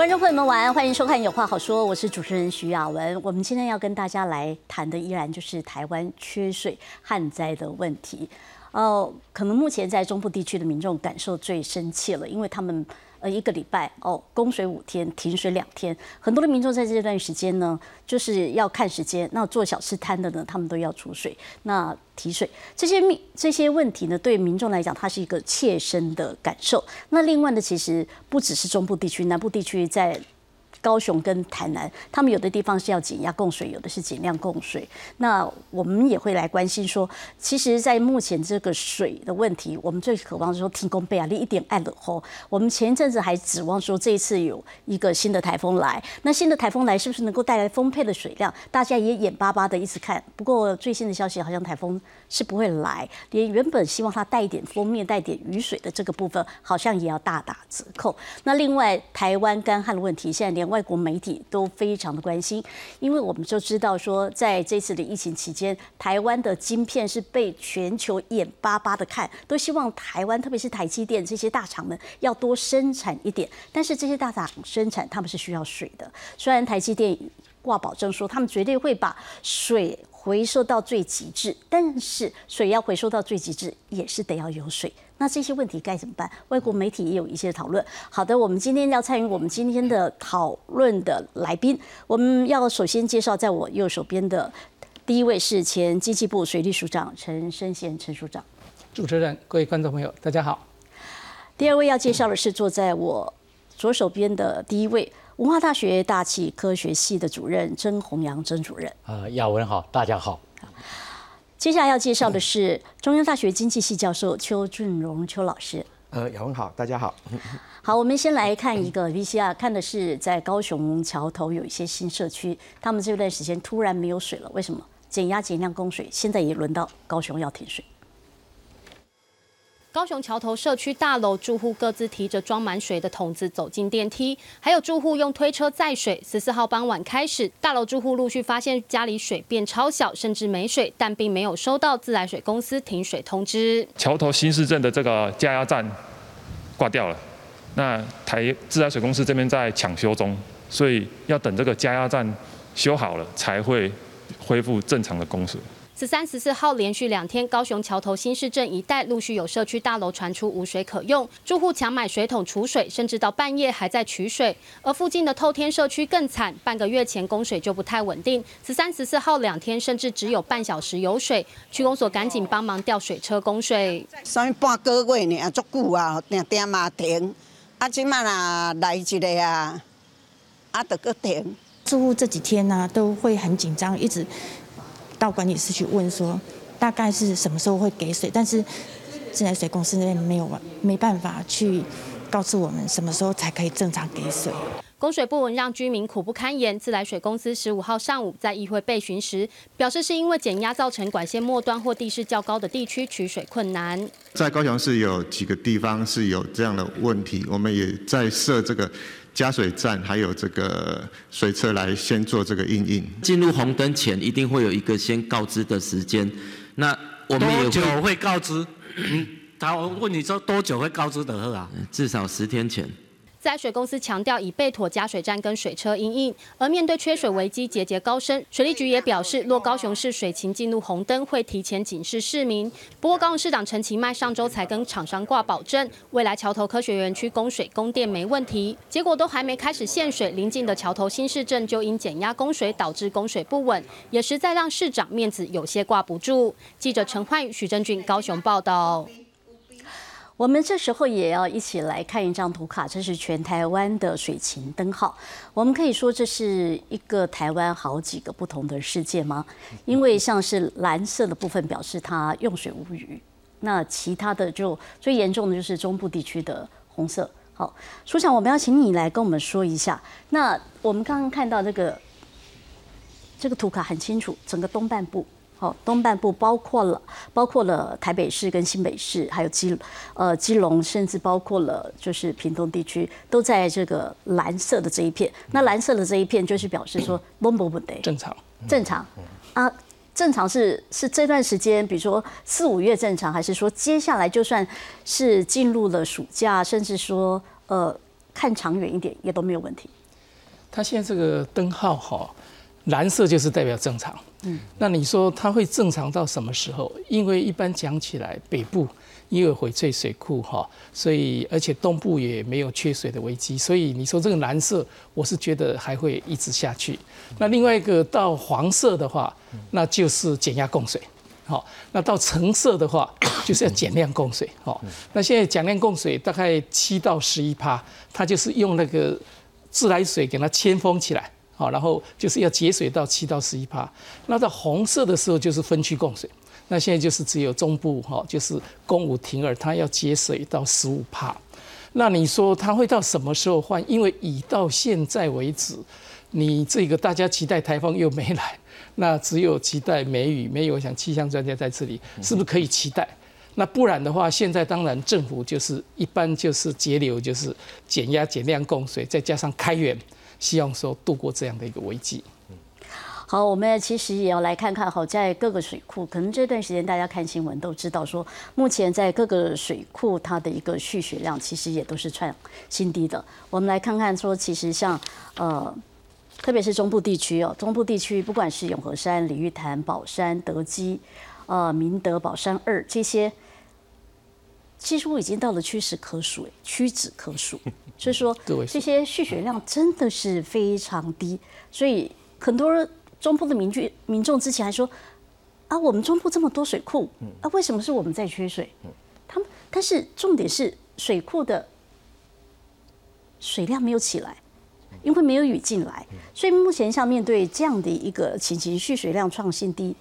观众朋友们晚安，欢迎收看《有话好说》，我是主持人徐雅文。我们今天要跟大家来谈的依然就是台湾缺水旱灾的问题。哦，可能目前在中部地区的民众感受最深切了，因为他们。呃，一个礼拜哦，供水五天，停水两天，很多的民众在这段时间呢，就是要看时间。那做小吃摊的呢，他们都要储水，那提水，这些民这些问题呢，对民众来讲，它是一个切身的感受。那另外呢，其实不只是中部地区，南部地区在。高雄跟台南，他们有的地方是要减压供水，有的是减量供水。那我们也会来关心说，其实，在目前这个水的问题，我们最渴望说提供贝亚利一点爱的吼。我们前一阵子还指望说，这一次有一个新的台风来，那新的台风来是不是能够带来丰沛的水量？大家也眼巴巴的一直看。不过最新的消息好像台风是不会来，连原本希望它带一点封面、带点雨水的这个部分，好像也要大打折扣。那另外，台湾干旱的问题，现在连外国媒体都非常的关心，因为我们就知道说，在这次的疫情期间，台湾的晶片是被全球眼巴巴的看，都希望台湾，特别是台积电这些大厂们要多生产一点。但是这些大厂生产，他们是需要水的。虽然台积电挂保证说，他们绝对会把水。回收到最极致，但是水要回收到最极致，也是得要有水。那这些问题该怎么办？外国媒体也有一些讨论。好的，我们今天要参与我们今天的讨论的来宾，我们要首先介绍在我右手边的第一位是前经济部水利署长陈生贤陈署长。主持人、各位观众朋友，大家好。第二位要介绍的是坐在我左手边的第一位。文化大学大气科学系的主任曾宏阳曾主任，啊，亚文好，大家好。接下来要介绍的是中央大学经济系教授邱俊荣邱老师，呃，亚文好，大家好。好，我们先来看一个 VCR，看的是在高雄桥头有一些新社区，他们这段时间突然没有水了，为什么？减压减量供水，现在也轮到高雄要停水。高雄桥头社区大楼住户各自提着装满水的桶子走进电梯，还有住户用推车载水。十四号傍晚开始，大楼住户陆续发现家里水变超小，甚至没水，但并没有收到自来水公司停水通知。桥头新市镇的这个加压站挂掉了，那台自来水公司这边在抢修中，所以要等这个加压站修好了才会恢复正常的供水。十三、十四号连续两天，高雄桥头新市镇一带陆续有社区大楼传出无水可用，住户抢买水桶储水，甚至到半夜还在取水。而附近的透天社区更惨，半个月前供水就不太稳定。十三、十四号两天甚至只有半小时有水，区公所赶紧帮忙调水车供水。上半个月呢，足久啊，定定嘛停，啊，即满啊来一个啊，啊，得个停。住户这几天呢，都会很紧张，一直。到管理室去问说，大概是什么时候会给水？但是自来水公司那边没有没办法去告诉我们什么时候才可以正常给水。供水不稳让居民苦不堪言。自来水公司十五号上午在议会备询时表示，是因为减压造成管线末端或地势较高的地区取水困难。在高雄市有几个地方是有这样的问题，我们也在设这个。加水站还有这个水车来先做这个应应。进入红灯前一定会有一个先告知的时间。那我们多久会告知？嗯，他问你说多久会告知的呵啊？至少十天前。在水公司强调已备妥加水站跟水车应应，而面对缺水危机节节高升，水利局也表示，若高雄市水情进入红灯，会提前警示市民。不过高雄市长陈其迈上周才跟厂商挂保证，未来桥头科学园区供水供电没问题，结果都还没开始限水，临近的桥头新市镇就因减压供水导致供水不稳，也实在让市长面子有些挂不住。记者陈焕宇、许正俊高雄报道。我们这时候也要一起来看一张图卡，这是全台湾的水情灯号。我们可以说这是一个台湾好几个不同的世界吗？因为像是蓝色的部分表示它用水无虞，那其他的就最严重的就是中部地区的红色。好，署长，我们要请你来跟我们说一下。那我们刚刚看到这个这个图卡很清楚，整个东半部。好，东半部包括了包括了台北市跟新北市，还有基呃基隆，甚至包括了就是屏东地区，都在这个蓝色的这一片。那蓝色的这一片就是表示说，正常，正常啊，正常是是这段时间，比如说四五月正常，还是说接下来就算是进入了暑假，甚至说呃看长远一点也都没有问题。他现在这个灯号哈，蓝色就是代表正常。嗯，那你说它会正常到什么时候？因为一般讲起来，北部因为翡翠水库哈，所以而且东部也没有缺水的危机，所以你说这个蓝色，我是觉得还会一直下去。那另外一个到黄色的话，那就是减压供水。好，那到橙色的话，就是要减量供水。好，那现在减量供水大概七到十一趴，它就是用那个自来水给它铅封起来。好，然后就是要节水到七到十一帕。那到红色的时候就是分区供水。那现在就是只有中部哈，就是公五停二，它要节水到十五帕。那你说它会到什么时候换？因为已到现在为止，你这个大家期待台风又没来，那只有期待梅雨。没有我想气象专家在这里，是不是可以期待？那不然的话，现在当然政府就是一般就是节流，就是减压减量供水，再加上开源。希望说度过这样的一个危机。好，我们其实也要来看看，好在各个水库，可能这段时间大家看新闻都知道，说目前在各个水库它的一个蓄水量其实也都是创新低的。我们来看看说，其实像呃，特别是中部地区哦，中部地区不管是永和山、鲤鱼潭、宝山、德基、呃明德、宝山二这些。几乎已经到了屈指可数，屈指可数。所以说，这些蓄水量真的是非常低。所以很多中部的民居民众之前还说：“啊，我们中部这么多水库，啊，为什么是我们在缺水？”他们，但是重点是水库的水量没有起来，因为没有雨进来。所以目前像面对这样的一个情形，蓄水量创新低，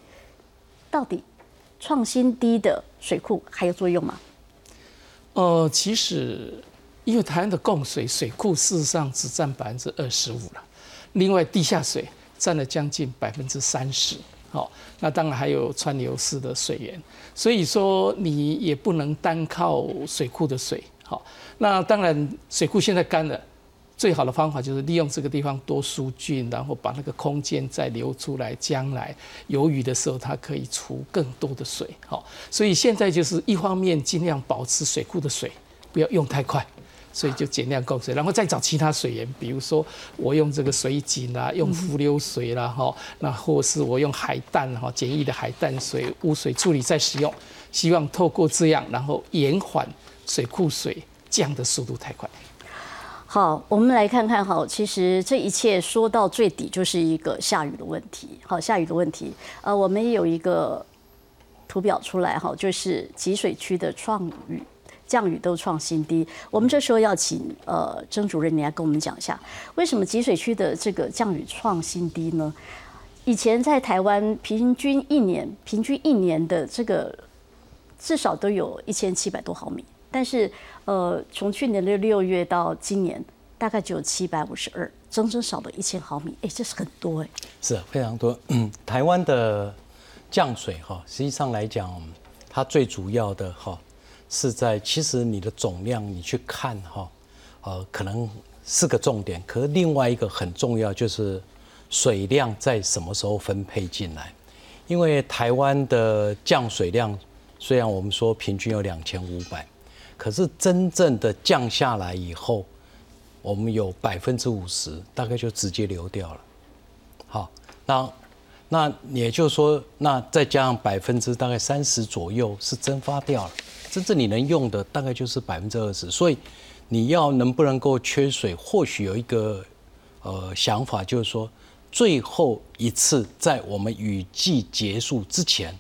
到底创新低的水库还有作用吗？呃，其实因为台湾的供水水库事实上只占百分之二十五了，另外地下水占了将近百分之三十。好，那当然还有川流式的水源，所以说你也不能单靠水库的水。好，那当然水库现在干了。最好的方法就是利用这个地方多疏浚，然后把那个空间再流出来，将来有雨的时候，它可以储更多的水。好，所以现在就是一方面尽量保持水库的水不要用太快，所以就减量供水，然后再找其他水源，比如说我用这个水井啦，用浮流水啦，哈，那或是我用海淡哈简易的海淡水污水处理再使用，希望透过这样，然后延缓水库水降的速度太快。好，我们来看看哈，其实这一切说到最底就是一个下雨的问题。好，下雨的问题，呃，我们也有一个图表出来哈，就是集水区的创雨降雨都创新低。我们这时候要请呃曾主任你来跟我们讲一下，为什么集水区的这个降雨创新低呢？以前在台湾平均一年平均一年的这个至少都有一千七百多毫米。但是，呃，从去年的六月到今年，大概只有七百五十二，整整少了一千毫米。哎，这是很多哎。是非常多。嗯，台湾的降水哈，实际上来讲，它最主要的哈是在其实你的总量你去看哈，呃，可能是个重点。可是另外一个很重要就是水量在什么时候分配进来？因为台湾的降水量虽然我们说平均有两千五百。可是真正的降下来以后，我们有百分之五十，大概就直接流掉了。好，那那也就是说，那再加上百分之大概三十左右是蒸发掉了，真正你能用的大概就是百分之二十。所以你要能不能够缺水，或许有一个呃想法，就是说最后一次在我们雨季结束之前，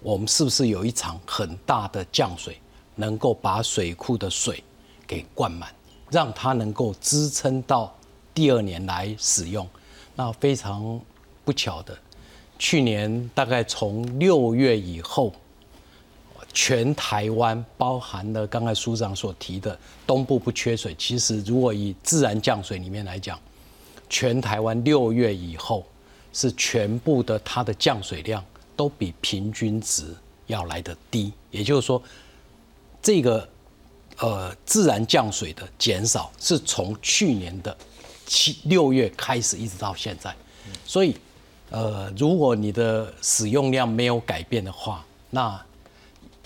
我们是不是有一场很大的降水？能够把水库的水给灌满，让它能够支撑到第二年来使用。那非常不巧的，去年大概从六月以后，全台湾包含了刚才署长所提的东部不缺水。其实如果以自然降水里面来讲，全台湾六月以后是全部的它的降水量都比平均值要来的低，也就是说。这个呃自然降水的减少是从去年的七六月开始一直到现在，所以呃如果你的使用量没有改变的话，那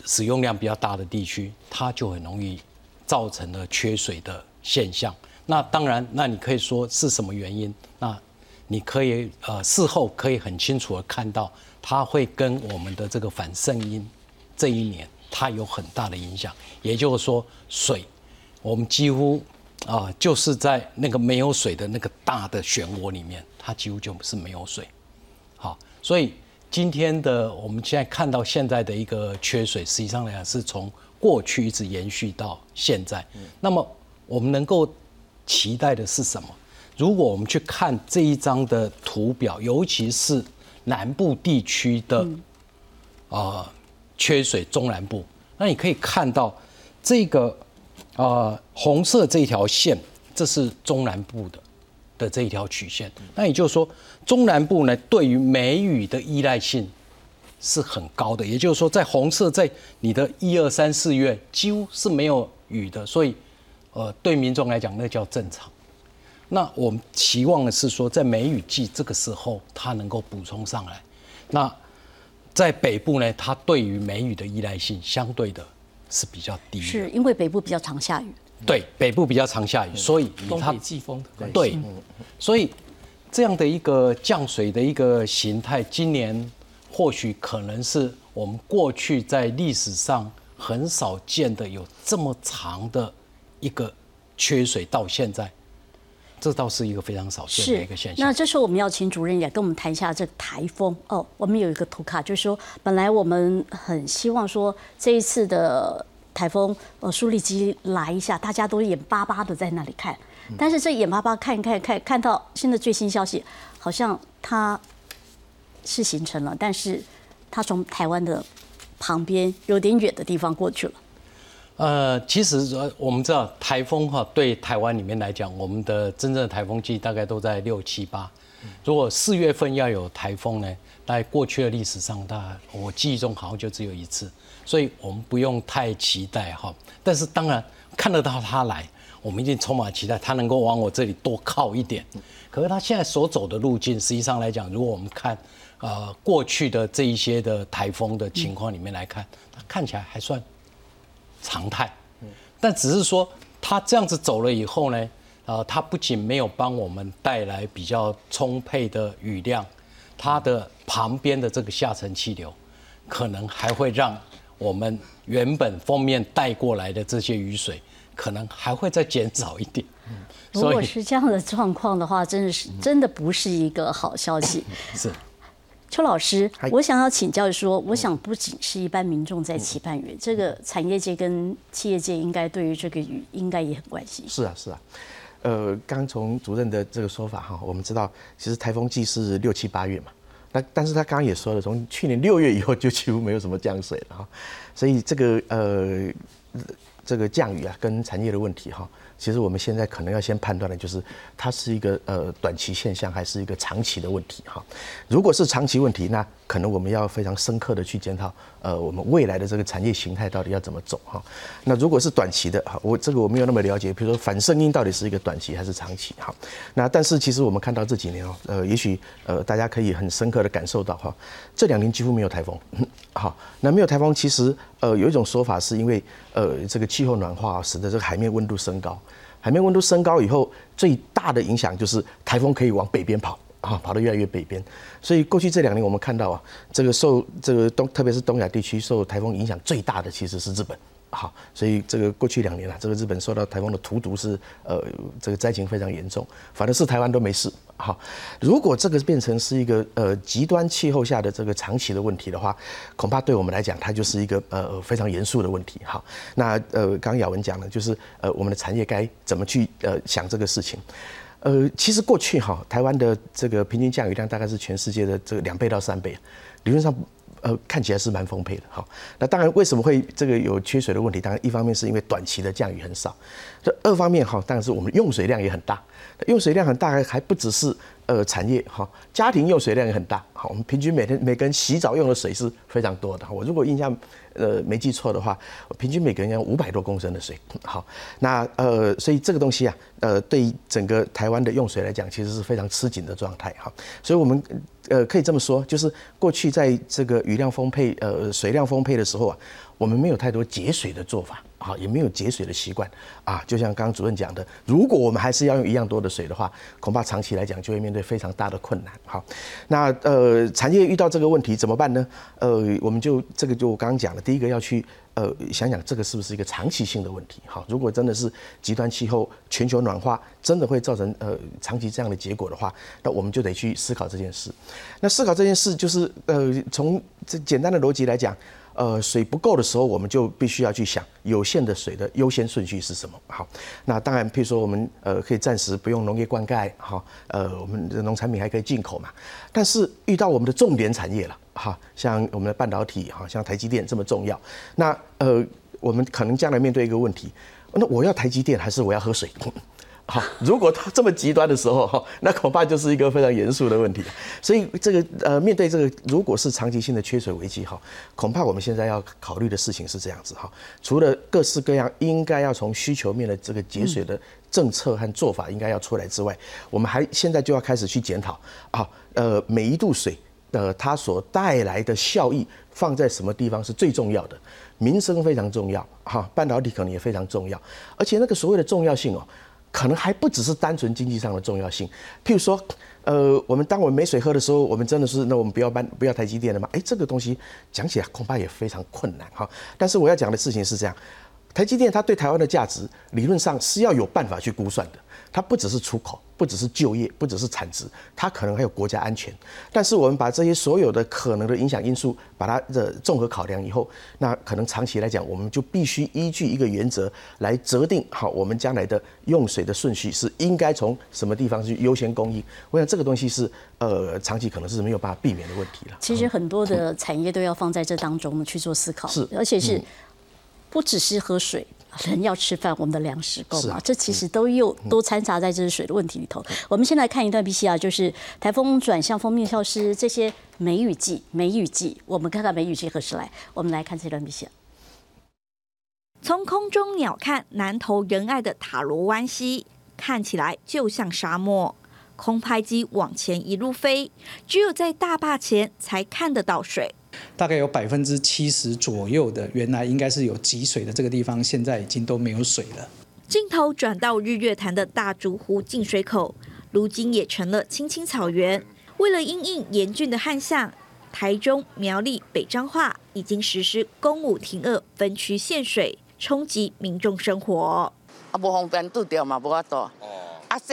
使用量比较大的地区它就很容易造成了缺水的现象。那当然，那你可以说是什么原因？那你可以呃事后可以很清楚的看到，它会跟我们的这个反圣音这一年它有很大的影响。也就是说，水我们几乎啊就是在那个没有水的那个大的漩涡里面，它几乎就是没有水。好，所以今天的我们现在看到现在的一个缺水，实际上来讲是从过去一直延续到现在。那么我们能够期待的是什么？如果我们去看这一张的图表，尤其是南部地区的啊缺水中南部，那你可以看到这个啊红色这条线，这是中南部的的这一条曲线。那也就是说，中南部呢对于梅雨的依赖性是很高的。也就是说，在红色在你的一二三四月几乎是没有雨的，所以呃对民众来讲那叫正常。那我们期望的是说，在梅雨季这个时候，它能够补充上来。那在北部呢，它对于梅雨的依赖性相对的是比较低。是因为北部比较常下雨。对，北部比较常下雨，所以东北季风的对，所以这样的一个降水的一个形态，今年或许可能是我们过去在历史上很少见的，有这么长的一个缺水到现在。这倒是一个非常少见的一个现象。那这时候我们要请主任也跟我们谈一下这个台风哦。我们有一个图卡，就是说本来我们很希望说这一次的台风呃苏力基来一下，大家都眼巴巴的在那里看。但是这眼巴巴看一看看看到现在最新消息，好像它是形成了，但是它从台湾的旁边有点远的地方过去了。呃，其实呃，我们知道台风哈，对台湾里面来讲，我们的真正的台风季大概都在六七八。如果四月份要有台风呢，在过去的历史上，大概我记忆中好像就只有一次，所以我们不用太期待哈。但是当然看得到它来，我们一定充满期待，它能够往我这里多靠一点。可是它现在所走的路径，实际上来讲，如果我们看呃过去的这一些的台风的情况里面来看，它看起来还算。常态，但只是说他这样子走了以后呢，呃，他不仅没有帮我们带来比较充沛的雨量，它的旁边的这个下沉气流，可能还会让我们原本封面带过来的这些雨水，可能还会再减少一点。如果是这样的状况的话，真的是真的不是一个好消息。是。邱老师，我想要请教说，我想不仅是一般民众在期盼雨，这个产业界跟企业界应该对于这个雨应该也很关心。是啊，是啊，呃，刚从主任的这个说法哈，我们知道其实台风季是六七八月嘛，那但是他刚刚也说了，从去年六月以后就几乎没有什么降水了哈，所以这个呃这个降雨啊跟产业的问题哈。其实我们现在可能要先判断的就是，它是一个呃短期现象，还是一个长期的问题哈。如果是长期问题，那可能我们要非常深刻的去检讨，呃，我们未来的这个产业形态到底要怎么走哈。那如果是短期的哈，我这个我没有那么了解，比如说反声音到底是一个短期还是长期哈。那但是其实我们看到这几年哦，呃，也许呃大家可以很深刻的感受到哈，这两年几乎没有台风，好，那没有台风其实呃有一种说法是因为呃这个气候暖化使得这个海面温度升高。海面温度升高以后，最大的影响就是台风可以往北边跑啊，跑得越来越北边。所以过去这两年我们看到啊，这个受这个东，特别是东亚地区受台风影响最大的其实是日本。好，所以这个过去两年啊，这个日本受到台风的荼毒是呃，这个灾情非常严重。反正是台湾都没事。好，如果这个变成是一个呃极端气候下的这个长期的问题的话，恐怕对我们来讲，它就是一个呃非常严肃的问题。好，那呃刚刚雅文讲了，就是呃我们的产业该怎么去呃想这个事情。呃，其实过去哈，台湾的这个平均降雨量大概是全世界的这个两倍到三倍，理论上。呃，看起来是蛮丰沛的哈。那当然，为什么会这个有缺水的问题？当然，一方面是因为短期的降雨很少。这二方面哈，当然是我们用水量也很大。用水量很大，还不只是呃产业哈，家庭用水量也很大。好，我们平均每天每个人洗澡用的水是非常多的。我如果印象呃没记错的话，平均每个人要五百多公升的水。好，那呃，所以这个东西啊，呃，对整个台湾的用水来讲，其实是非常吃紧的状态哈。所以我们。呃，可以这么说，就是过去在这个雨量丰沛、呃水量丰沛的时候啊，我们没有太多节水的做法。啊，也没有节水的习惯啊。就像刚刚主任讲的，如果我们还是要用一样多的水的话，恐怕长期来讲就会面对非常大的困难。好，那呃，产业遇到这个问题怎么办呢？呃，我们就这个就我刚刚讲的，第一个要去呃想想这个是不是一个长期性的问题。好，如果真的是极端气候、全球暖化真的会造成呃长期这样的结果的话，那我们就得去思考这件事。那思考这件事就是呃从这简单的逻辑来讲。呃，水不够的时候，我们就必须要去想有限的水的优先顺序是什么。好，那当然，譬如说我们呃可以暂时不用农业灌溉，哈，呃，我们的农产品还可以进口嘛。但是遇到我们的重点产业了，哈，像我们的半导体，哈，像台积电这么重要，那呃，我们可能将来面对一个问题，那我要台积电还是我要喝水？好，如果它这么极端的时候，哈，那恐怕就是一个非常严肃的问题。所以这个呃，面对这个，如果是长期性的缺水危机，哈，恐怕我们现在要考虑的事情是这样子，哈。除了各式各样应该要从需求面的这个节水的政策和做法应该要出来之外，我们还现在就要开始去检讨啊，呃，每一度水的它所带来的效益放在什么地方是最重要的？民生非常重要，哈，半导体可能也非常重要，而且那个所谓的重要性哦。可能还不只是单纯经济上的重要性，譬如说，呃，我们当我们没水喝的时候，我们真的是那我们不要搬不要台积电了吗？哎，这个东西讲起来恐怕也非常困难哈。但是我要讲的事情是这样，台积电它对台湾的价值理论上是要有办法去估算的。它不只是出口，不只是就业，不只是产值，它可能还有国家安全。但是我们把这些所有的可能的影响因素，把它的综合考量以后，那可能长期来讲，我们就必须依据一个原则来择定好我们将来的用水的顺序是应该从什么地方去优先供应。我想这个东西是呃长期可能是没有办法避免的问题了。其实很多的产业都要放在这当中去做思考，是，而且是不只是喝水。人要吃饭，我们的粮食够吗？这其实都又都掺杂在这是水的问题里头。我们先来看一段 B C 啊，就是台风转向封面消失这些梅雨季，梅雨季，我们看看梅雨季何时来。我们来看这段 B C。从空中鸟瞰南投仁爱的塔罗湾溪，看起来就像沙漠。空拍机往前一路飞，只有在大坝前才看得到水。大概有百分之七十左右的原来应该是有积水的这个地方，现在已经都没有水了。镜头转到日月潭的大竹湖进水口，如今也成了青青草原。为了因应严峻的旱象，台中、苗栗、北彰化已经实施公武停二分区限水，冲击民众生活。啊，不方便嘛，不法度。哦。啊，洗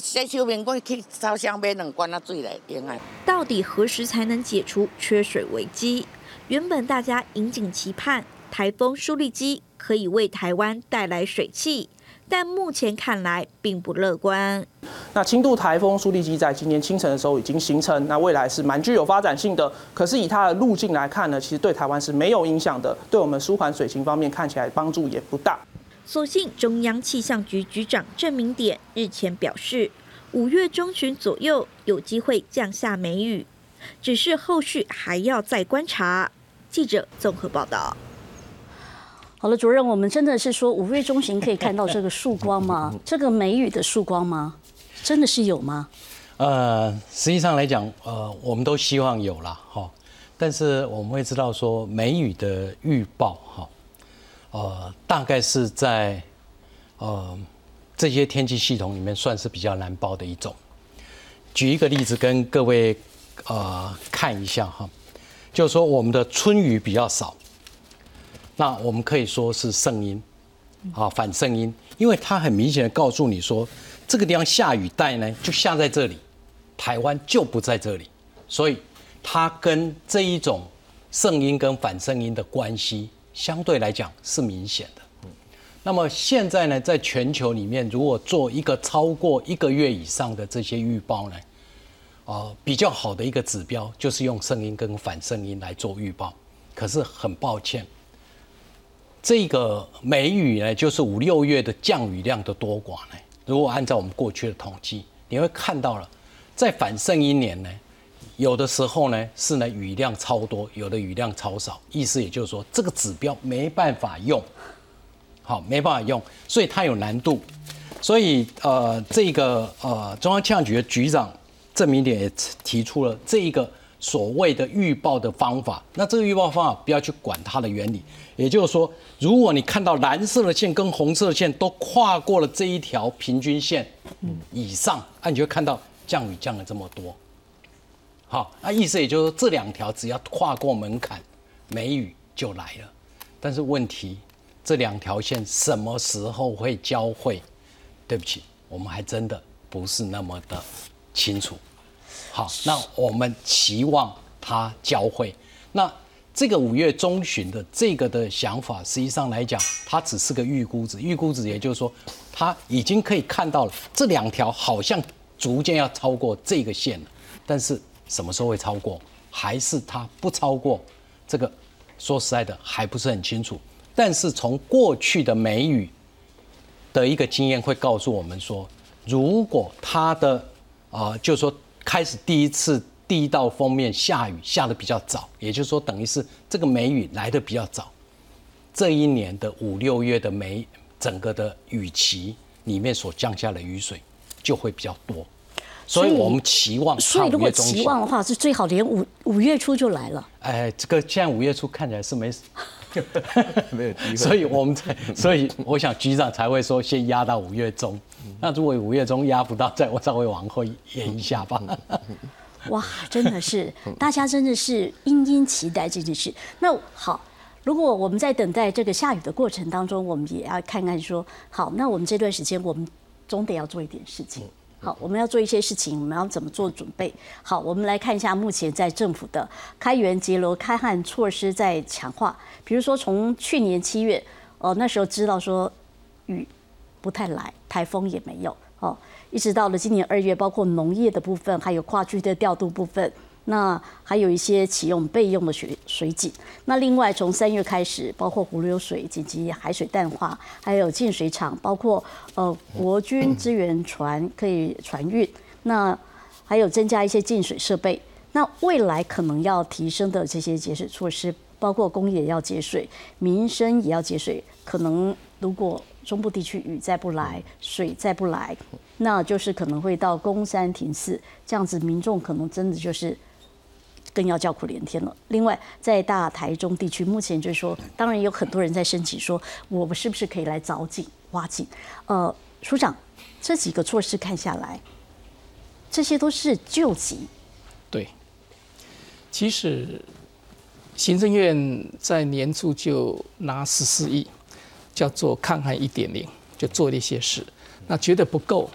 洗手面我去烧香买两罐啊水来用啊。到底何时才能解除缺水危机？原本大家引颈期盼台风舒力基可以为台湾带来水汽，但目前看来并不乐观。那轻度台风疏力基在今年清晨的时候已经形成，那未来是蛮具有发展性的。可是以它的路径来看呢，其实对台湾是没有影响的，对我们舒缓水情方面看起来帮助也不大。所幸中央气象局局长郑明典日前表示，五月中旬左右有机会降下梅雨，只是后续还要再观察。记者综合报道。好了，主任，我们真的是说五月中旬可以看到这个曙光吗？这个梅雨的曙光吗？真的是有吗？呃，实际上来讲，呃，我们都希望有啦哈，但是我们会知道说梅雨的预报哈。呃，大概是在呃这些天气系统里面算是比较难报的一种。举一个例子跟各位呃看一下哈，就是说我们的春雨比较少，那我们可以说是圣音啊反圣音，因为它很明显的告诉你说这个地方下雨带呢就下在这里，台湾就不在这里，所以它跟这一种圣音跟反圣音的关系。相对来讲是明显的。那么现在呢，在全球里面，如果做一个超过一个月以上的这些预报呢，啊，比较好的一个指标就是用声音跟反声音来做预报。可是很抱歉，这个梅雨呢，就是五六月的降雨量的多寡呢，如果按照我们过去的统计，你会看到了，在反声音年呢。有的时候呢是呢雨量超多，有的雨量超少，意思也就是说这个指标没办法用，好没办法用，所以它有难度。所以呃这个呃中央气象局的局长郑明典也提出了这一个所谓的预报的方法。那这个预报方法不要去管它的原理，也就是说，如果你看到蓝色的线跟红色的线都跨过了这一条平均线以上，那你就看到降雨降了这么多。好，那意思也就是说，这两条只要跨过门槛，梅雨就来了。但是问题，这两条线什么时候会交汇？对不起，我们还真的不是那么的清楚。好，那我们期望它交汇。那这个五月中旬的这个的想法，实际上来讲，它只是个预估值。预估值也就是说，它已经可以看到了这两条好像逐渐要超过这个线了。但是什么时候会超过，还是它不超过？这个说实在的还不是很清楚。但是从过去的梅雨的一个经验会告诉我们说，如果它的啊，就是说开始第一次第一道封面下雨下的比较早，也就是说等于是这个梅雨来的比较早，这一年的五六月的梅整个的雨期里面所降下的雨水就会比较多，所以我们期望所以如果期望的话，是最好连五五月初就来了。哎，这个现在五月初看起来是没。没有机会，所以我们才，所以我想局长才会说先压到五月中。那如果五月中压不到，再我稍微往后延一下吧。哇，真的是，大家真的是殷殷期待这件事。那好，如果我们在等待这个下雨的过程当中，我们也要看看说，好，那我们这段时间我们总得要做一点事情。好，我们要做一些事情，我们要怎么做准备？好，我们来看一下目前在政府的开源节流、开旱措施在强化。比如说，从去年七月，哦，那时候知道说雨不太来，台风也没有，哦，一直到了今年二月，包括农业的部分，还有跨区的调度部分。那还有一些启用备用的水水井。那另外从三月开始，包括湖流水紧急海水淡化，还有进水厂，包括呃国军支援船可以船运。那还有增加一些进水设备。那未来可能要提升的这些节水措施，包括工业要节水，民生也要节水。可能如果中部地区雨再不来，水再不来，那就是可能会到公山停寺，这样子民众可能真的就是。更要叫苦连天了。另外，在大台中地区，目前就是说，当然有很多人在申请，说我们是不是可以来凿井、挖井？呃，署长，这几个措施看下来，这些都是救急。对，其实行政院在年初就拿十四亿，叫做抗旱一点零，就做了一些事。那觉得不够，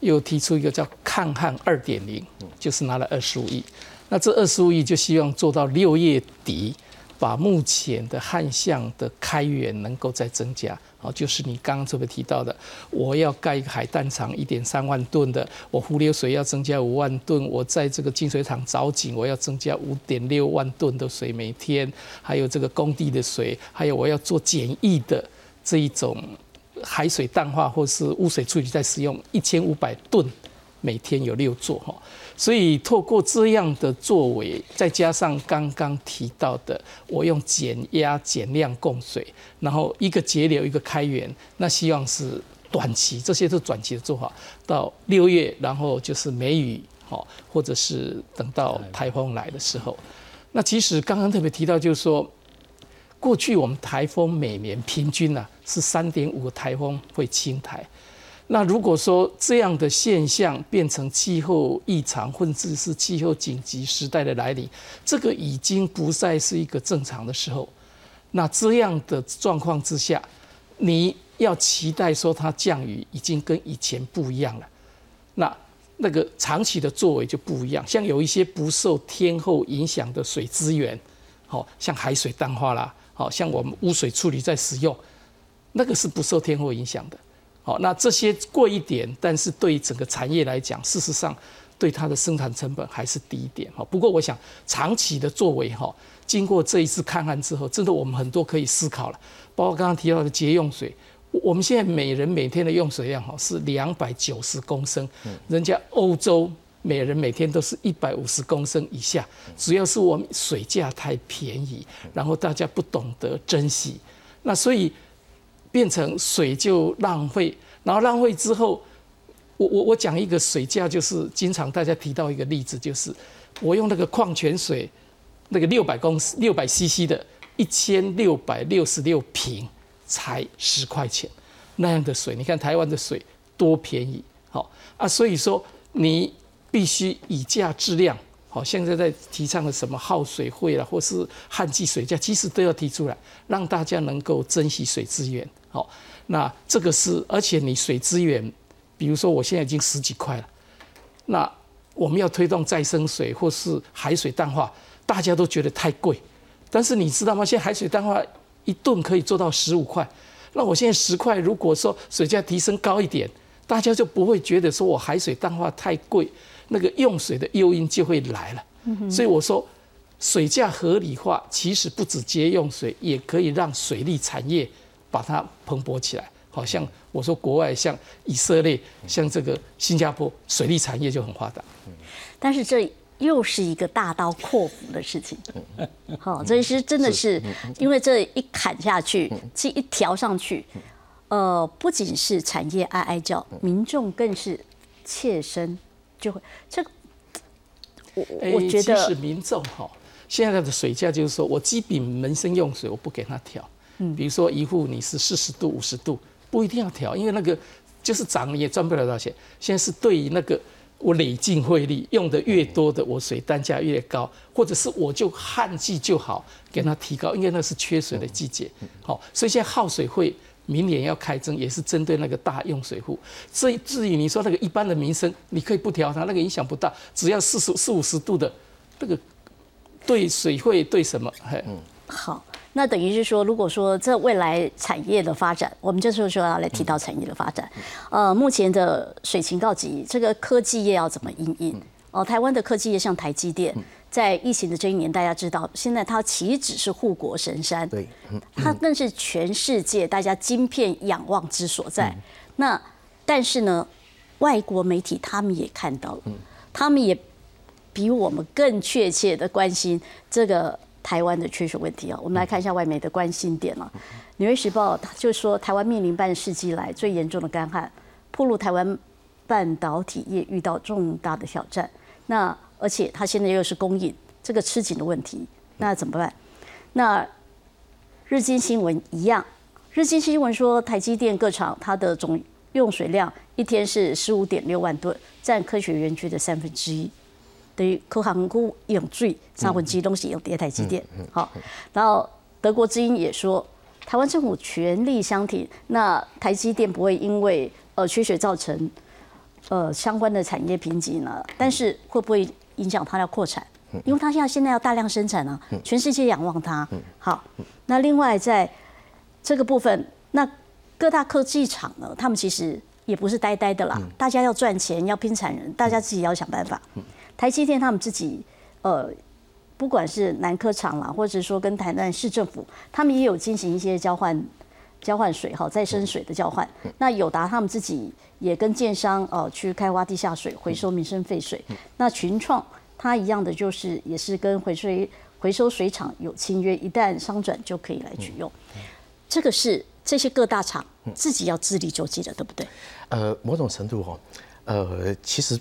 又提出一个叫抗旱二点零，就是拿了二十五亿。那这二十五亿就希望做到六月底，把目前的旱象的开源能够再增加。好，就是你刚刚特别提到的，我要盖一个海淡厂一点三万吨的，我湖流水要增加五万吨，我在这个净水厂凿井，我要增加五点六万吨的水每天，还有这个工地的水，还有我要做简易的这一种海水淡化或是污水处理再使用一千五百吨。每天有六座哈，所以透过这样的作为，再加上刚刚提到的，我用减压减量供水，然后一个节流一个开源，那希望是短期，这些都是短期的做法。到六月，然后就是梅雨哈，或者是等到台风来的时候，那其实刚刚特别提到，就是说，过去我们台风每年平均呢是三点五个台风会侵台。那如果说这样的现象变成气候异常，甚至是气候紧急时代的来临，这个已经不再是一个正常的时候。那这样的状况之下，你要期待说它降雨已经跟以前不一样了。那那个长期的作为就不一样，像有一些不受天候影响的水资源，好像海水淡化啦，好像我们污水处理在使用，那个是不受天候影响的。好，那这些贵一点，但是对于整个产业来讲，事实上对它的生产成本还是低一点。哈，不过我想长期的作为哈，经过这一次看看之后，真的我们很多可以思考了。包括刚刚提到的节用水，我们现在每人每天的用水量哈是两百九十公升，人家欧洲每人每天都是一百五十公升以下。主要是我们水价太便宜，然后大家不懂得珍惜，那所以。变成水就浪费，然后浪费之后，我我我讲一个水价，就是经常大家提到一个例子，就是我用那个矿泉水，那个六百公六百 CC 的，一千六百六十六瓶才十块钱，那样的水，你看台湾的水多便宜，好啊，所以说你必须以价质量，好，现在在提倡的什么耗水会啦，或是旱季水价，其实都要提出来，让大家能够珍惜水资源，好，那这个是，而且你水资源，比如说我现在已经十几块了，那。我们要推动再生水或是海水淡化，大家都觉得太贵，但是你知道吗？现在海水淡化一吨可以做到十五块，那我现在十块，如果说水价提升高一点，大家就不会觉得说我海水淡化太贵，那个用水的诱因就会来了。所以我说，水价合理化其实不止节用水，也可以让水利产业把它蓬勃起来。好像我说国外像以色列、像这个新加坡，水利产业就很发达。但是这又是一个大刀阔斧的事情。好，这是真的是因为这一砍下去，这一调上去，呃，不仅是产业哀哀叫，民众更是切身就会这个。我我觉得，其实民众哈，现在的水价就是说我基本民生用水我不给他调。嗯，比如说一户你是四十度、五十度。不一定要调，因为那个就是涨也赚不了多少钱。现在是对于那个我累进汇率用的越多的，我水单价越高，或者是我就旱季就好给它提高，因为那是缺水的季节。好，所以现在耗水会明年要开征，也是针对那个大用水户。至至于你说那个一般的民生，你可以不调它，那个影响不大，只要四十四五十度的，那个对水会对什么？嘿，好。那等于是说，如果说这未来产业的发展，我们这时候就要来提到产业的发展。呃，目前的水情告急，这个科技业要怎么应应？哦，台湾的科技业像台积电，在疫情的这一年，大家知道，现在它岂止是护国神山，对，它更是全世界大家晶片仰望之所在。那但是呢，外国媒体他们也看到了，他们也比我们更确切的关心这个。台湾的缺水问题啊，我们来看一下外媒的关心点了。纽约时报就说，台湾面临半世纪来最严重的干旱，暴露台湾半导体业遇到重大的挑战。那而且它现在又是供应这个吃紧的问题，那怎么办？那日经新闻一样，日经新闻说，台积电各厂它的总用水量一天是十五点六万吨，占科学园区的三分之一。等于科航股用水三分之一东西用叠台积电，好，然后德国之音也说，台湾政府全力相挺，那台积电不会因为呃缺水造成呃相关的产业瓶颈呢？但是会不会影响它要扩产？因为它现在现在要大量生产啊，全世界仰望它。好，那另外在这个部分，那各大科技厂呢，他们其实也不是呆呆的啦，大家要赚钱，要拼产能，大家自己要想办法。台积电他们自己，呃，不管是南科厂啦，或者说跟台南市政府，他们也有进行一些交换、交换水哈再生水的交换。那友达他们自己也跟建商哦去开挖地下水回收民生废水。那群创它一样的就是也是跟回收回收水厂有签约，一旦商转就可以来取用。这个是这些各大厂自己要自力救济的，对不对？呃，某种程度哈，呃，其实。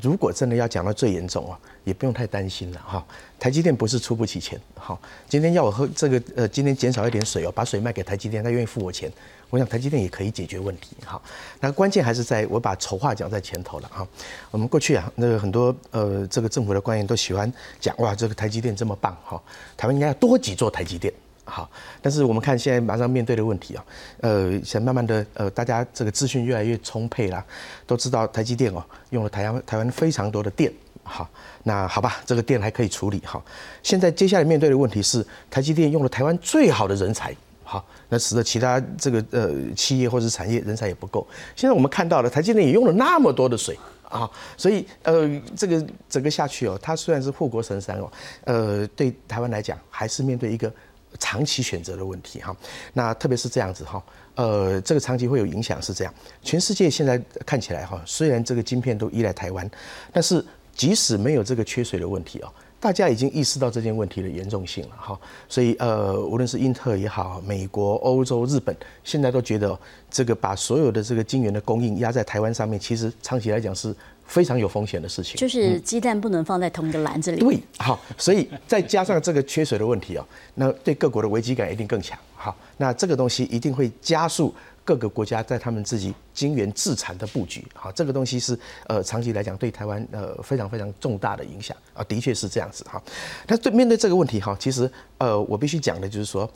如果真的要讲到最严重啊，也不用太担心了哈。台积电不是出不起钱，好，今天要我喝这个呃，今天减少一点水哦，把水卖给台积电，他愿意付我钱，我想台积电也可以解决问题哈。那关键还是在我把丑话讲在前头了哈。我们过去啊，那个很多呃，这个政府的官员都喜欢讲哇，这个台积电这么棒哈，台湾应该要多几座台积电。好，但是我们看现在马上面对的问题啊，呃，现在慢慢的呃，大家这个资讯越来越充沛啦，都知道台积电哦用了台湾台湾非常多的电，好，那好吧，这个电还可以处理好。现在接下来面对的问题是台积电用了台湾最好的人才，好，那使得其他这个呃企业或者产业人才也不够。现在我们看到了台积电也用了那么多的水啊，所以呃这个整个下去哦，它虽然是护国神山哦，呃对台湾来讲还是面对一个。长期选择的问题哈，那特别是这样子哈，呃，这个长期会有影响是这样。全世界现在看起来哈，虽然这个晶片都依赖台湾，但是即使没有这个缺水的问题哦，大家已经意识到这件问题的严重性了哈。所以呃，无论是英特尔也好，美国、欧洲、日本，现在都觉得这个把所有的这个晶圆的供应压在台湾上面，其实长期来讲是非常有风险的事情。就是鸡蛋不能放在同一个篮子里。对，好，所以再加上这个缺水的问题哦，那对各国的危机感一定更强。好，那这个东西一定会加速。各个国家在他们自己晶圆自产的布局，好，这个东西是呃长期来讲对台湾呃非常非常重大的影响啊，的确是这样子哈。那对面对这个问题哈，其实呃我必须讲的就是说，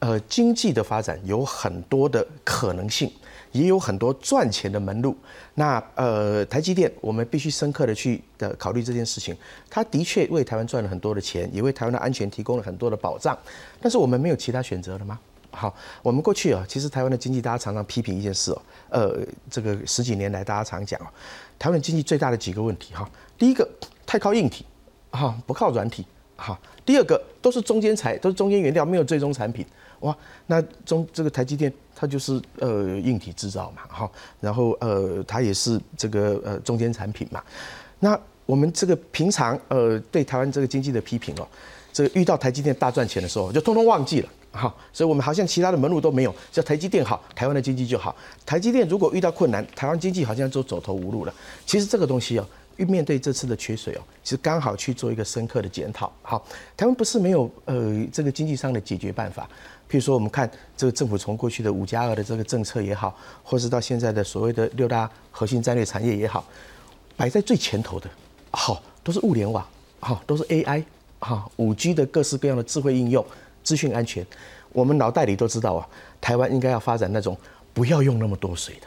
呃经济的发展有很多的可能性，也有很多赚钱的门路。那呃台积电，我们必须深刻的去的考虑这件事情。它的确为台湾赚了很多的钱，也为台湾的安全提供了很多的保障。但是我们没有其他选择了吗？好，我们过去啊，其实台湾的经济，大家常常批评一件事哦，呃，这个十几年来大家常讲哦，台湾经济最大的几个问题哈，第一个太靠硬体，哈，不靠软体，哈，第二个都是中间材，都是中间原料，没有最终产品，哇，那中这个台积电它就是呃硬体制造嘛，哈，然后呃它也是这个呃中间产品嘛，那我们这个平常呃对台湾这个经济的批评哦，这个遇到台积电大赚钱的时候，就通通忘记了。好，所以我们好像其他的门路都没有，只要台积电好，台湾的经济就好。台积电如果遇到困难，台湾经济好像就走投无路了。其实这个东西哦，面对这次的缺水哦，其实刚好去做一个深刻的检讨。好，台湾不是没有呃这个经济上的解决办法，譬如说我们看这个政府从过去的五加二的这个政策也好，或是到现在的所谓的六大核心战略产业也好，摆在最前头的，好都是物联网，好都是 AI，好五 G 的各式各样的智慧应用。资讯安全，我们脑袋里都知道啊。台湾应该要发展那种不要用那么多水的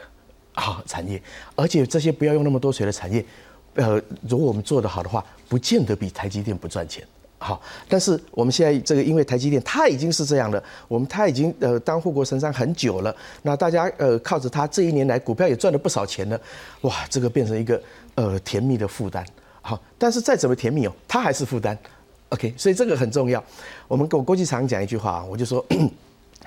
啊产业，而且这些不要用那么多水的产业，呃，如果我们做得好的话，不见得比台积电不赚钱。好，但是我们现在这个，因为台积电它已经是这样的，我们它已经呃当护国神山很久了，那大家呃靠着它这一年来股票也赚了不少钱了，哇，这个变成一个呃甜蜜的负担。好，但是再怎么甜蜜哦，它还是负担。OK，所以这个很重要。我们我过去常讲一句话啊，我就说，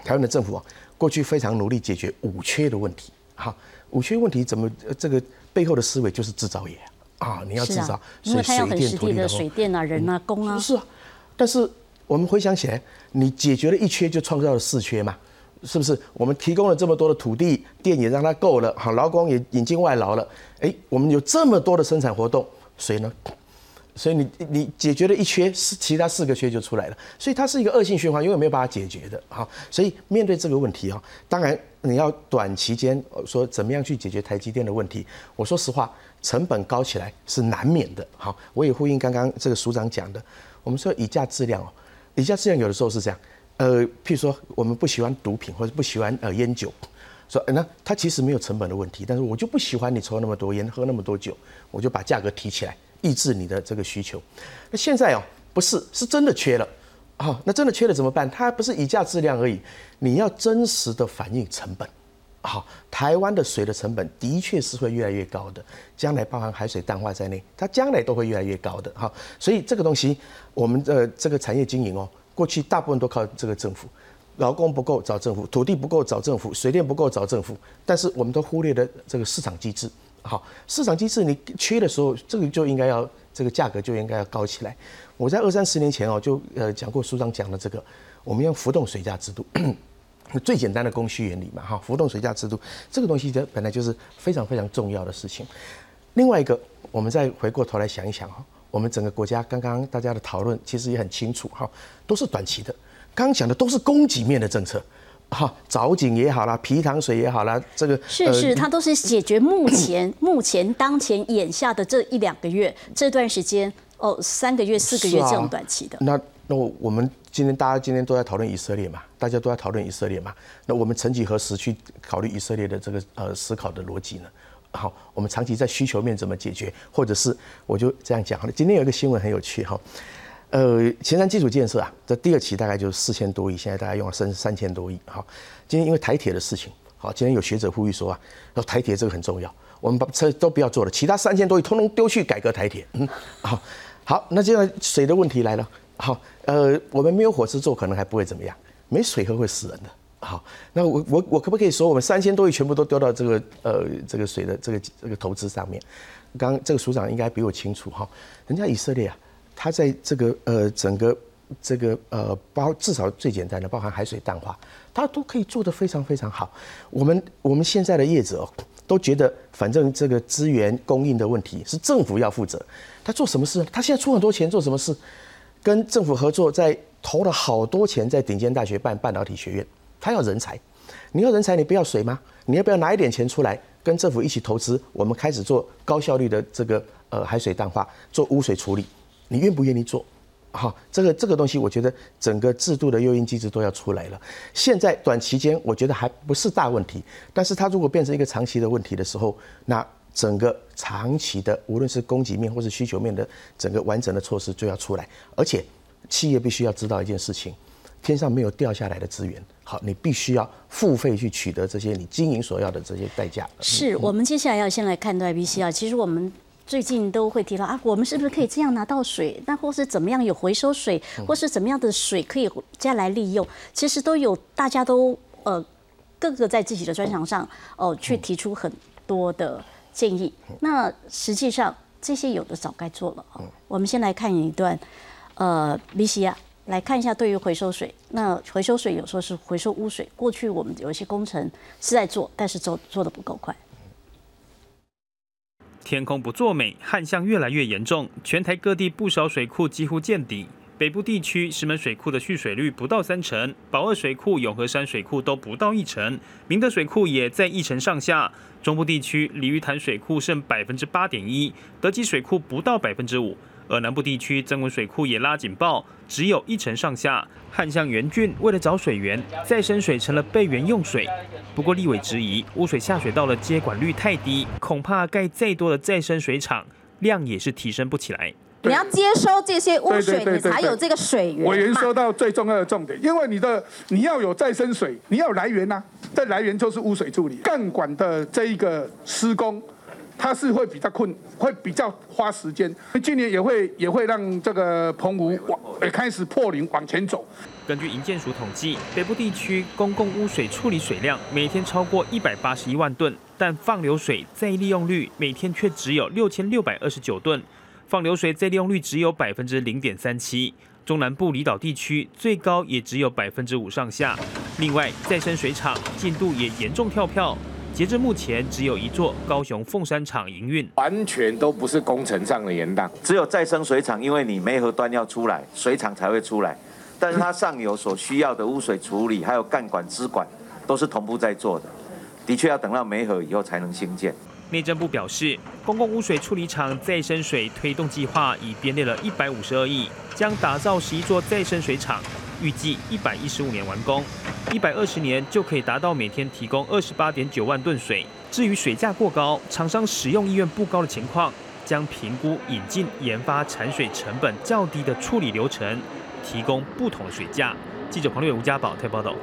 台湾的政府啊，过去非常努力解决五缺的问题。好，五缺问题怎么这个背后的思维就是制造业，你要制造，所以水电、土地的水电啊、人啊、工啊。是啊，但是我们回想起来，你解决了一缺，就创造了四缺嘛，是不是？我们提供了这么多的土地，电也让它够了，好，劳工也引进外劳了，哎，我们有这么多的生产活动，水呢？所以你你解决了一缺，是其他四个缺就出来了，所以它是一个恶性循环，永远没有办法解决的。好，所以面对这个问题啊，当然你要短期间说怎么样去解决台积电的问题，我说实话，成本高起来是难免的。好，我也呼应刚刚这个署长讲的，我们说以价质量哦，以价质量有的时候是这样，呃，譬如说我们不喜欢毒品或者不喜欢呃烟酒，说那它其实没有成本的问题，但是我就不喜欢你抽那么多烟，喝那么多酒，我就把价格提起来。抑制你的这个需求，那现在哦不是，是真的缺了，啊，那真的缺了怎么办？它不是以价质量而已，你要真实的反映成本，好，台湾的水的成本的确是会越来越高的，将来包含海水淡化在内，它将来都会越来越高的，哈，所以这个东西，我们的这个产业经营哦，过去大部分都靠这个政府，劳工不够找政府，土地不够找政府，水电不够找政府，但是我们都忽略了这个市场机制。好，市场机制你缺的时候，这个就应该要这个价格就应该要高起来。我在二三十年前哦，就呃讲过书上讲的这个，我们用浮动水价制度，最简单的供需原理嘛，哈，浮动水价制度这个东西的本来就是非常非常重要的事情。另外一个，我们再回过头来想一想哈，我们整个国家刚刚大家的讨论其实也很清楚哈，都是短期的，刚刚讲的都是供给面的政策。哈，藻井也好啦，皮糖水也好啦，这个是是，它都是解决目前 目前当前眼下的这一两个月这段时间哦，三个月四个月这种短期的。那那我们今天大家今天都在讨论以色列嘛，大家都在讨论以色列嘛。那我们曾几何时去考虑以色列的这个呃思考的逻辑呢？好，我们长期在需求面怎么解决，或者是我就这样讲好了。今天有一个新闻很有趣哈。呃，前山基础建设啊，这第二期大概就是四千多亿，现在大概用了三三千多亿。好，今天因为台铁的事情，好，今天有学者呼吁说啊，说台铁这个很重要，我们把车都不要做了，其他三千多亿通通丢去改革台铁。嗯，好，好，那现在水的问题来了。好，呃，我们没有火车坐，可能还不会怎么样，没水喝会死人的。好，那我我我可不可以说，我们三千多亿全部都丢到这个呃这个水的这个这个投资上面？刚这个署长应该比我清楚哈，人家以色列啊。它在这个呃整个这个呃包至少最简单的包含海水淡化，它都可以做得非常非常好。我们我们现在的业者，都觉得反正这个资源供应的问题是政府要负责。他做什么事？他现在出很多钱做什么事？跟政府合作，在投了好多钱在顶尖大学办半导体学院。他要人才，你要人才，你不要水吗？你要不要拿一点钱出来跟政府一起投资？我们开始做高效率的这个呃海水淡化，做污水处理，你愿不愿意做？好，这个这个东西，我觉得整个制度的诱因机制都要出来了。现在短期间，我觉得还不是大问题，但是它如果变成一个长期的问题的时候，那整个长期的，无论是供给面或是需求面的整个完整的措施就要出来。而且，企业必须要知道一件事情：天上没有掉下来的资源。好，你必须要付费去取得这些你经营所要的这些代价。是我们接下来要先来看待 B C 啊，其实我们。最近都会提到啊，我们是不是可以这样拿到水？那或是怎么样有回收水，或是怎么样的水可以再来利用？其实都有，大家都呃各个在自己的专长上哦去提出很多的建议。那实际上这些有的早该做了。我们先来看一段呃米西啊，来看一下对于回收水。那回收水有时候是回收污水，过去我们有一些工程是在做，但是做做的不够快。天空不作美，旱象越来越严重，全台各地不少水库几乎见底。北部地区石门水库的蓄水率不到三成，宝二水库、永和山水库都不到一成，明德水库也在一成上下。中部地区鲤鱼潭水库剩百分之八点一，德基水库不到百分之五。而南部地区增文水库也拉警报，只有一成上下。旱象严峻，为了找水源，再生水成了备源用水。不过立委质疑，污水下水道的接管率太低，恐怕盖再多的再生水厂，量也是提升不起来。你要接收这些污水，你才有这个水源。委员说到最重要的重点，因为你的你要有再生水，你要有来源呐，这来源就是污水处理干管的这一个施工。它是会比较困，会比较花时间。今年也会也会让这个澎湖往也开始破零往前走。根据营建署统计，北部地区公共污水处理水量每天超过一百八十一万吨，但放流水再利用率每天却只有六千六百二十九吨，放流水再利用率只有百分之零点三七。中南部离岛地区最高也只有百分之五上下。另外，再生水厂进度也严重跳票。截至目前，只有一座高雄凤山厂营运，完全都不是工程上的延宕。只有再生水厂，因为你煤核端要出来，水厂才会出来。但是它上游所需要的污水处理，还有干管支管，都是同步在做的。的确要等到煤核以后才能兴建。内政部表示，公共污水处理厂再生水推动计划已编列了一百五十二亿，将打造十一座再生水厂。预计一百一十五年完工，一百二十年就可以达到每天提供二十八点九万吨水。至于水价过高，厂商使用意愿不高的情况，将评估引进研发产水成本较低的处理流程，提供不同的水价。记者黄瑞吴家宝特报道。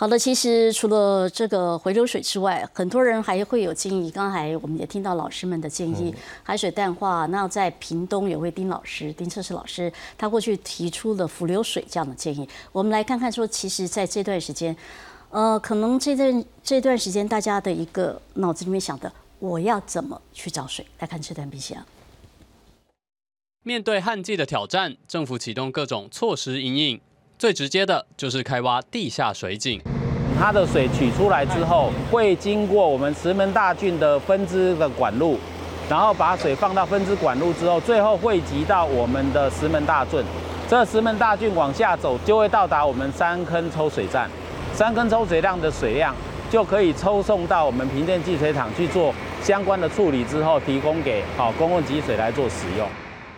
好的，其实除了这个回流水之外，很多人还会有建议。刚才我们也听到老师们的建议，海水淡化。那在屏东有位丁老师、丁测试老师，他过去提出了浮流水这样的建议。我们来看看，说其实在这段时间，呃，可能这段这段时间大家的一个脑子里面想的，我要怎么去找水？来看这段 B 啊。面对旱季的挑战，政府启动各种措施应应。最直接的就是开挖地下水井，它的水取出来之后，会经过我们石门大郡的分支的管路，然后把水放到分支管路之后，最后汇集到我们的石门大郡。这石门大郡往下走，就会到达我们三坑抽水站，三坑抽水量的水量就可以抽送到我们平镇集水厂去做相关的处理之后，提供给好公共集水来做使用。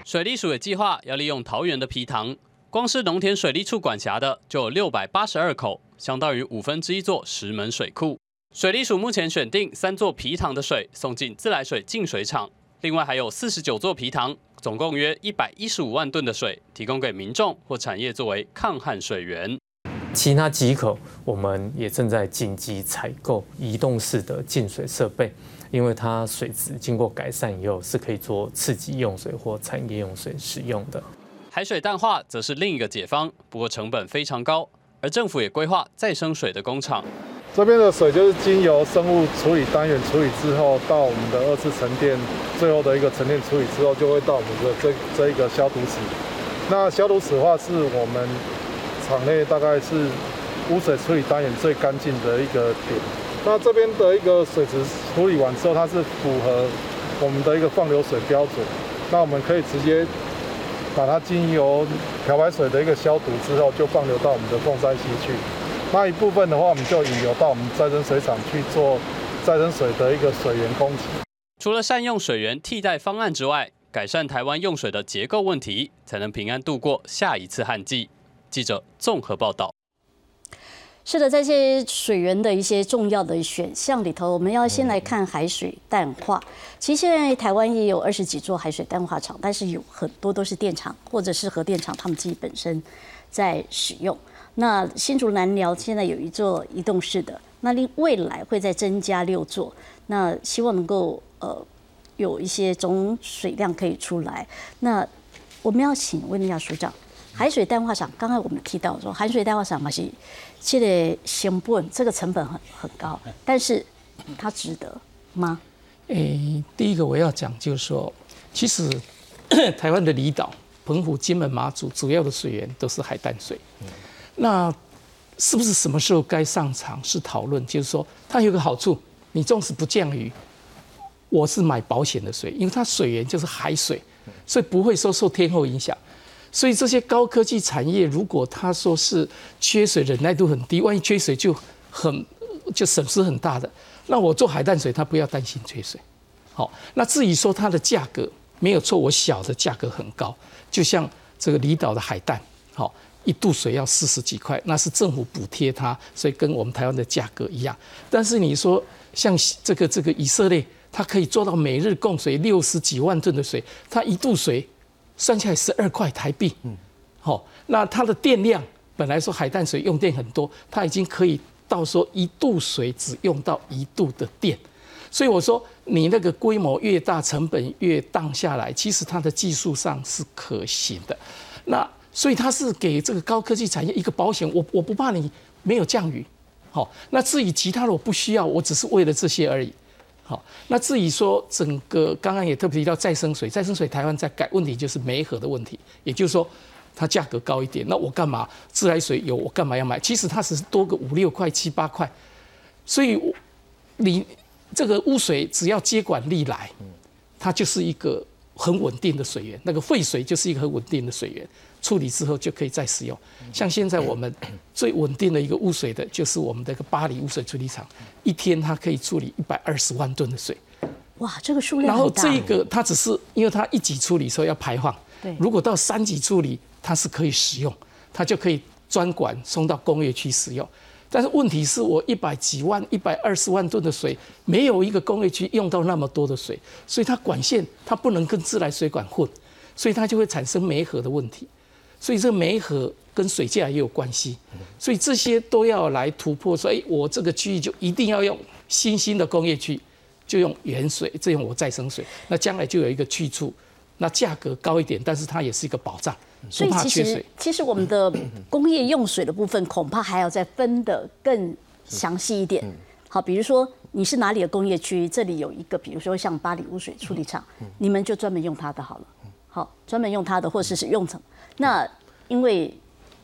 水利署也计划要利用桃园的皮塘。光是农田水利处管辖的就有六百八十二口，相当于五分之一座石门水库。水利署目前选定三座皮塘的水送进自来水净水厂，另外还有四十九座皮塘，总共约一百一十五万吨的水提供给民众或产业作为抗旱水源。其他几口我们也正在紧急采购移动式的净水设备，因为它水质经过改善以后是可以做刺激用水或产业用水使用的。海水淡化则是另一个解方，不过成本非常高，而政府也规划再生水的工厂。这边的水就是经由生物处理单元处理之后，到我们的二次沉淀，最后的一个沉淀处理之后，就会到我们的这这一个消毒池。那消毒池的话，是我们厂内大概是污水处理单元最干净的一个点。那这边的一个水质处理完之后，它是符合我们的一个放流水标准。那我们可以直接把它经由漂白水的一个消毒之后，就放流到我们的凤山溪去。那一部分的话，我们就引流到我们再生水厂去做再生水的一个水源供给。除了善用水源替代方案之外，改善台湾用水的结构问题，才能平安度过下一次旱季。记者综合报道。是的，在这些水源的一些重要的选项里头，我们要先来看海水淡化。其实现在台湾也有二十几座海水淡化厂，但是有很多都是电厂或者是核电厂，他们自己本身在使用。那新竹南寮现在有一座移动式的，那另未来会再增加六座，那希望能够呃有一些总水量可以出来。那我们要请问一下署长，海水淡化厂，刚才我们提到说海水淡化厂嘛是这个成本，这个成本很很高，但是它值得吗？诶，第一个我要讲就是说，其实 台湾的离岛，澎湖、金门、马祖主要的水源都是海淡水。那是不是什么时候该上场是讨论？就是说，它有个好处，你纵使不降雨，我是买保险的水，因为它水源就是海水，所以不会说受天候影响。所以这些高科技产业，如果他说是缺水忍耐度很低，万一缺水就很就损失很大的，那我做海淡水，他不要担心缺水。好，那至于说它的价格没有错，我小的价格很高，就像这个离岛的海淡，好。一度水要四十几块，那是政府补贴它，所以跟我们台湾的价格一样。但是你说像这个这个以色列，它可以做到每日供水六十几万吨的水，它一度水算下来十二块台币。嗯，好，那它的电量本来说海淡水用电很多，它已经可以到说一度水只用到一度的电。所以我说你那个规模越大，成本越荡下来，其实它的技术上是可行的。那所以它是给这个高科技产业一个保险，我我不怕你没有降雨，好，那至于其他的我不需要，我只是为了这些而已，好，那至于说整个刚刚也特别提到再生水，再生水台湾在改问题就是煤核的问题，也就是说它价格高一点，那我干嘛自来水有我干嘛要买？其实它只是多个五六块七八块，所以你这个污水只要接管力来，它就是一个很稳定的水源，那个废水就是一个很稳定的水源。处理之后就可以再使用。像现在我们最稳定的一个污水的，就是我们的一个巴黎污水处理厂，一天它可以处理一百二十万吨的水。哇，这个数量然后这个它只是因为它一级处理时候要排放，对。如果到三级处理，它是可以使用，它就可以专管送到工业区使用。但是问题是我一百几万、一百二十万吨的水，没有一个工业区用到那么多的水，所以它管线它不能跟自来水管混，所以它就会产生煤核的问题。所以这个煤核跟水价也有关系，所以这些都要来突破。说，哎，我这个区域就一定要用新兴的工业区，就用原水，这用我再生水，那将来就有一个去处，那价格高一点，但是它也是一个保障，不怕缺水。其实我们的工业用水的部分，恐怕还要再分得更详细一点。好，比如说你是哪里的工业区，这里有一个，比如说像巴黎污水处理厂，你们就专门用它的好了。好，专门用它的，或者是用成。那因为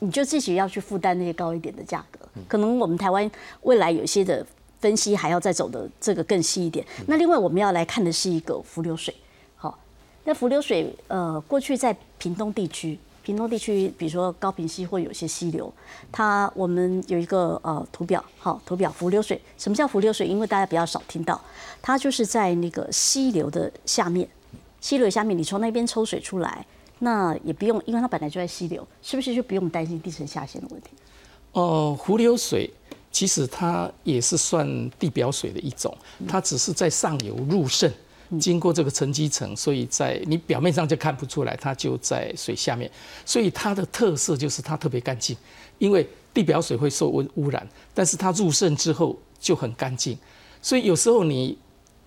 你就自己要去负担那些高一点的价格，可能我们台湾未来有些的分析还要再走的这个更细一点。那另外我们要来看的是一个浮流水，好，那浮流水呃过去在屏东地区，屏东地区比如说高屏溪或有些溪流，它我们有一个呃图表，好图表浮流水，什么叫浮流水？因为大家比较少听到，它就是在那个溪流的下面，溪流下面你从那边抽水出来。那也不用，因为它本来就在溪流，是不是就不用担心地层下陷的问题？哦，湖流水其实它也是算地表水的一种，它只是在上游入渗，经过这个沉积层，所以在你表面上就看不出来，它就在水下面。所以它的特色就是它特别干净，因为地表水会受温污染，但是它入渗之后就很干净。所以有时候你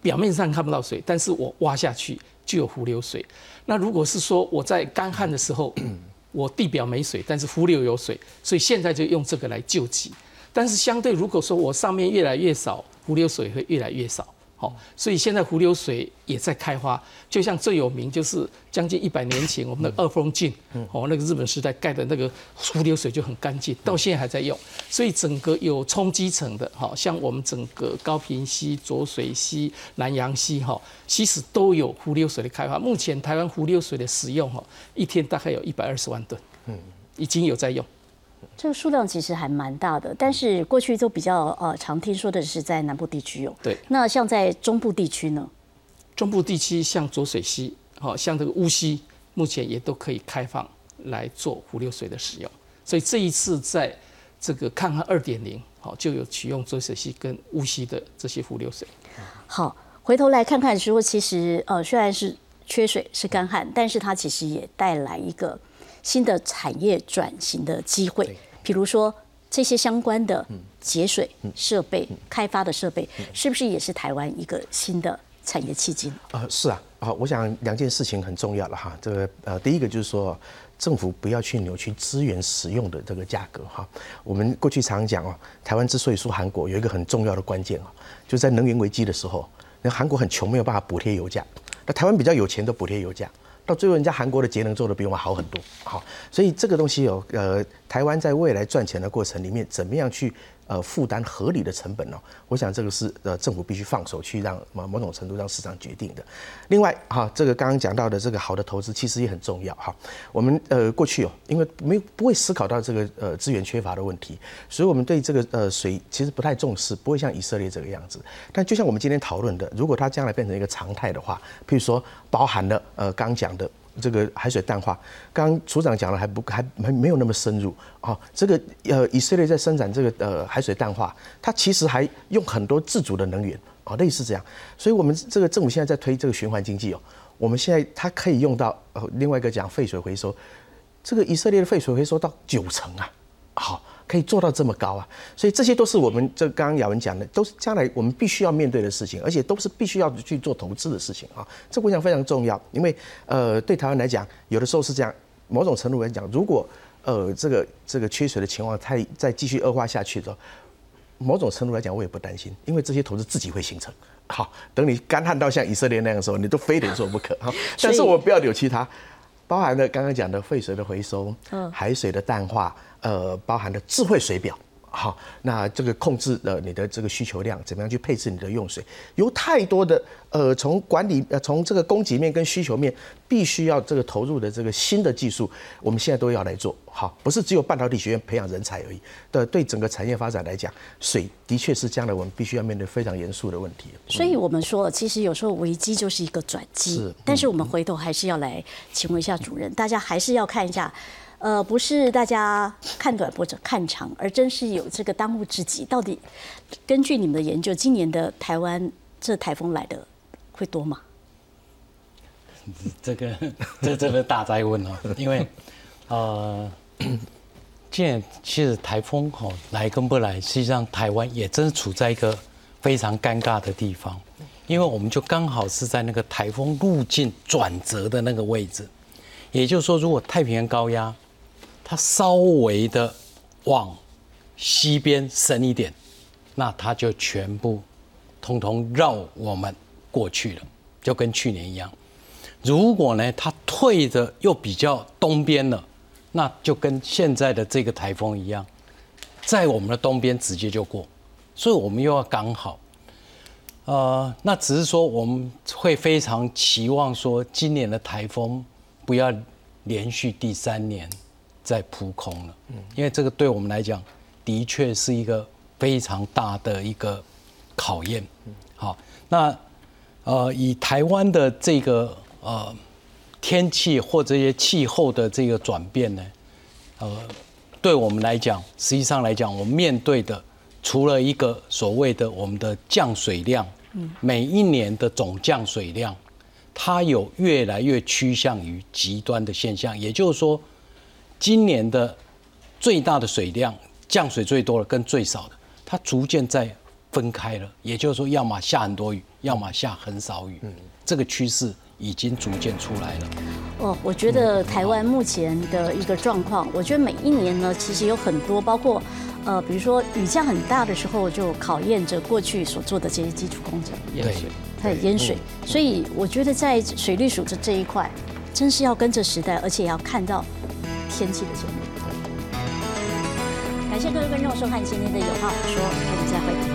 表面上看不到水，但是我挖下去就有湖流水。那如果是说我在干旱的时候，我地表没水，但是湖流有水，所以现在就用这个来救济。但是相对如果说我上面越来越少，湖流水会越来越少。好，所以现在湖流水也在开花，就像最有名就是将近一百年前我们的二峰郡，哦，那个日本时代盖的那个湖流水就很干净，到现在还在用。所以整个有冲积层的，哈，像我们整个高平溪、浊水溪、南洋溪，哈，其实都有湖流水的开发。目前台湾湖流水的使用，哈，一天大概有一百二十万吨，嗯，已经有在用。这个数量其实还蛮大的，但是过去都比较呃常听说的是在南部地区有。对。那像在中部地区呢？中部地区像浊水溪，好像这个乌溪，目前也都可以开放来做湖流水的使用。所以这一次在这个抗旱二点零，好就有启用浊水溪跟乌溪的这些湖流水。好，回头来看看说，其实呃虽然是缺水是干旱，但是它其实也带来一个。新的产业转型的机会，比如说这些相关的节水设备开发的设备，是不是也是台湾一个新的产业契机？呃，是啊，啊，我想两件事情很重要了哈。这个呃，第一个就是说，政府不要去扭曲资源使用的这个价格哈。我们过去常讲哦，台湾之所以输韩国，有一个很重要的关键啊，就在能源危机的时候，那韩国很穷，没有办法补贴油价，那台湾比较有钱，都补贴油价。到最后，人家韩国的节能做的比我们好很多，好，所以这个东西有呃，台湾在未来赚钱的过程里面，怎么样去？呃，负担合理的成本哦，我想这个是呃政府必须放手去让某某种程度让市场决定的。另外哈，这个刚刚讲到的这个好的投资其实也很重要哈。我们呃过去哦，因为没有不会思考到这个呃资源缺乏的问题，所以我们对这个呃水其实不太重视，不会像以色列这个样子。但就像我们今天讨论的，如果它将来变成一个常态的话，譬如说包含了呃刚讲的。这个海水淡化，刚刚处长讲了还不还没没有那么深入啊。这个呃，以色列在生产这个呃海水淡化，它其实还用很多自主的能源啊，类似这样。所以我们这个政府现在在推这个循环经济哦，我们现在它可以用到呃另外一个讲废水回收，这个以色列的废水回收到九成啊，好。可以做到这么高啊，所以这些都是我们这刚刚雅文讲的，都是将来我们必须要面对的事情，而且都是必须要去做投资的事情啊。这我想非常重要，因为呃，对台湾来讲，有的时候是这样，某种程度来讲，如果呃这个这个缺水的情况太再继续恶化下去的，某种程度来讲，我也不担心，因为这些投资自己会形成。好，等你干旱到像以色列那样的时候，你都非得做不可。哈，但是我不要扭曲它，包含了刚刚讲的废水的回收，嗯，海水的淡化。呃，包含的智慧水表，好，那这个控制了你的这个需求量，怎么样去配置你的用水？有太多的呃，从管理呃，从这个供给面跟需求面，必须要这个投入的这个新的技术，我们现在都要来做好，不是只有半导体学院培养人才而已。的对整个产业发展来讲，水的确是将来我们必须要面对非常严肃的问题。所以我们说，其实有时候危机就是一个转机。是，但是我们回头还是要来请问一下主任，大家还是要看一下。呃，不是大家看短或者看长，而真是有这个当务之急。到底根据你们的研究，今年的台湾这台风来的会多吗？这个这这个大灾问哦，因为呃，现在其实台风哦来跟不来，实际上台湾也真是处在一个非常尴尬的地方，因为我们就刚好是在那个台风路径转折的那个位置，也就是说，如果太平洋高压它稍微的往西边伸一点，那它就全部通通绕我们过去了，就跟去年一样。如果呢，它退的又比较东边了，那就跟现在的这个台风一样，在我们的东边直接就过，所以我们又要刚好。呃，那只是说我们会非常期望说，今年的台风不要连续第三年。在扑空了，嗯因为这个对我们来讲，的确是一个非常大的一个考验。好，那呃，以台湾的这个呃天气或这些气候的这个转变呢，呃，对我们来讲，实际上来讲，我们面对的除了一个所谓的我们的降水量，每一年的总降水量，它有越来越趋向于极端的现象，也就是说。今年的最大的水量降水最多的跟最少的，它逐渐在分开了。也就是说，要么下很多雨，要么下很少雨。嗯，这个趋势已经逐渐出来了。哦，我觉得台湾目前的一个状况，我觉得每一年呢，其实有很多，包括呃，比如说雨降很大的时候，就考验着过去所做的这些基础工程，淹水，还有淹水。所以我觉得在水利署的这一块，真是要跟着时代，而且要看到天气的节目。感谢各位观众收看今天的《有话好说》，我们再会。